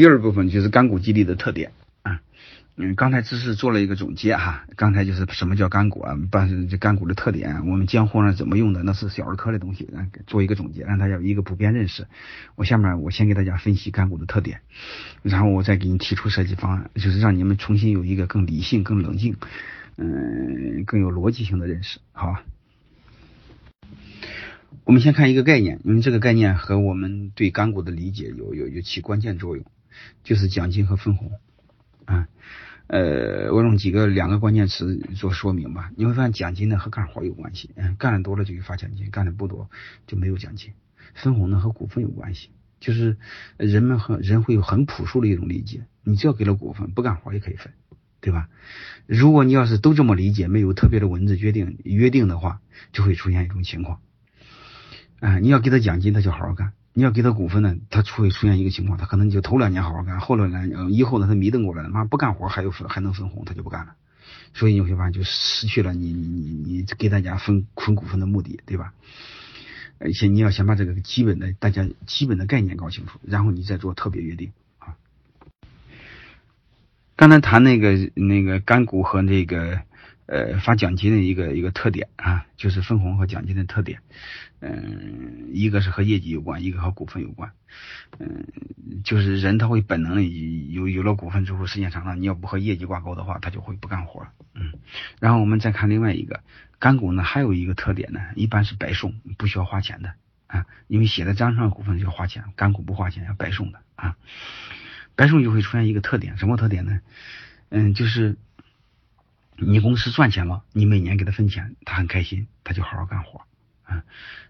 第二部分就是干股激励的特点啊，嗯，刚才只是做了一个总结哈，刚才就是什么叫干股啊，把这干股的特点，我们江湖上怎么用的，那是小儿科的东西，做一个总结，让大家有一个普遍认识。我下面我先给大家分析干股的特点，然后我再给你提出设计方案，就是让你们重新有一个更理性、更冷静，嗯，更有逻辑性的认识，好吧？我们先看一个概念，因为这个概念和我们对干股的理解有有有起关键作用。就是奖金和分红，啊，呃，我用几个两个关键词做说明吧。你会发现奖金呢和干活有关系，嗯，干的多了就给发奖金，干的不多就没有奖金。分红呢和股份有关系，就是人们和人会有很朴素的一种理解，你只要给了股份，不干活也可以分，对吧？如果你要是都这么理解，没有特别的文字约定约定的话，就会出现一种情况，啊，你要给他奖金，他就好好干。你要给他股份呢，他出会出现一个情况，他可能就头两年好好干，后两年以后呢，他迷瞪过来了，妈不干活还有分还能分红，他就不干了。所以你会发现就失去了你你你你给大家分分股份的目的，对吧？而且你要先把这个基本的大家基本的概念搞清楚，然后你再做特别约定啊。刚才谈那个那个干股和那个。呃，发奖金的一个一个特点啊，就是分红和奖金的特点。嗯，一个是和业绩有关，一个和股份有关。嗯，就是人他会本能的有有了股份之后，时间长了，你要不和业绩挂钩的话，他就会不干活。嗯，然后我们再看另外一个干股呢，还有一个特点呢，一般是白送，不需要花钱的啊，因为写在章上股份就要花钱，干股不花钱，要白送的啊。白送就会出现一个特点，什么特点呢？嗯，就是。你公司赚钱了，你每年给他分钱，他很开心，他就好好干活，啊。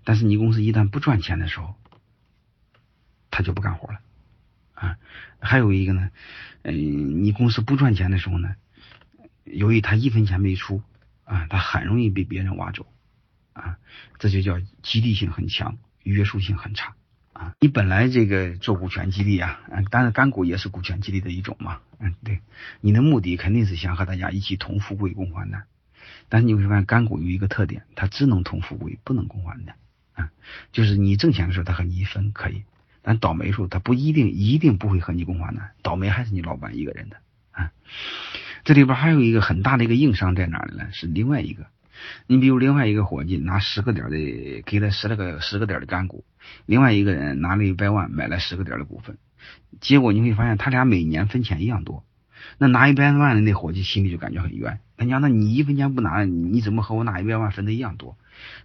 但是你公司一旦不赚钱的时候，他就不干活了，啊。还有一个呢，嗯，你公司不赚钱的时候呢，由于他一分钱没出，啊，他很容易被别人挖走，啊，这就叫激励性很强，约束性很差。你本来这个做股权激励啊，嗯，当然干股也是股权激励的一种嘛，嗯，对，你的目的肯定是想和大家一起同富贵共患难，但是你会发现干股有一个特点，它只能同富贵，不能共患难，啊，就是你挣钱的时候他和你一分可以，但倒霉时候他不一定一定不会和你共患难，倒霉还是你老板一个人的，啊，这里边还有一个很大的一个硬伤在哪儿呢？是另外一个。你比如另外一个伙计拿十个点的给了十来个十个点的干股，另外一个人拿了一百万买了十个点的股份，结果你会发现他俩每年分钱一样多，那拿一百万的那伙计心里就感觉很冤，他娘那你一分钱不拿，你怎么和我拿一百万分的一样多？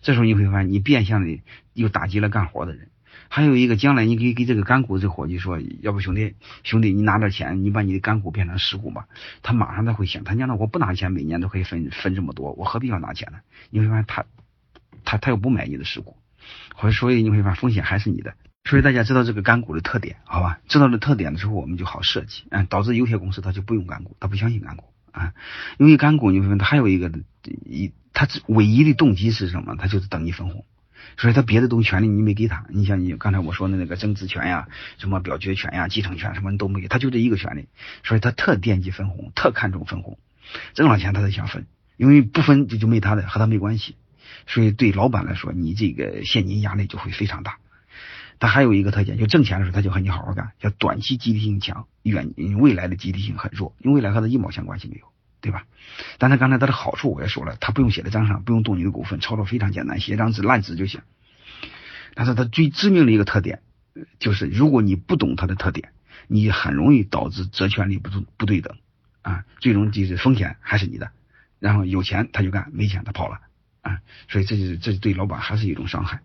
这时候你会发现你变相的又打击了干活的人。还有一个，将来你可以给这个干股这伙计说，要不兄弟，兄弟你拿点钱，你把你的干股变成实股吧。他马上他会想，他讲的我不拿钱，每年都可以分分这么多，我何必要拿钱呢？你会发现他，他他又不买你的实股，或者所以你会发现风险还是你的。所以大家知道这个干股的特点，好吧？知道了特点的时候，我们就好设计，嗯，导致有些公司他就不用干股，他不相信干股啊，因为干股你会发现他还有一个一，他唯一的动机是什么？他就是等你分红。所以他别的东西权利你没给他，你像你刚才我说的那个增值权呀、什么表决权呀、继承权什么都没给他，就这一个权利，所以他特惦记分红，特看重分红，挣了钱他才想分，因为不分就就没他的，和他没关系。所以对老板来说，你这个现金压力就会非常大。他还有一个特点，就挣钱的时候他就和你好好干，叫短期激励性强，远未来的激励性很弱，因为未来和他一毛钱关系没有。对吧？但他刚才他的好处我也说了，他不用写在账上，不用动你的股份，操作非常简单，写张纸烂纸就行。但是他最致命的一个特点，就是如果你不懂他的特点，你很容易导致责权利不不对等啊，最终就是风险还是你的，然后有钱他就干，没钱他跑了啊，所以这就是这对老板还是一种伤害。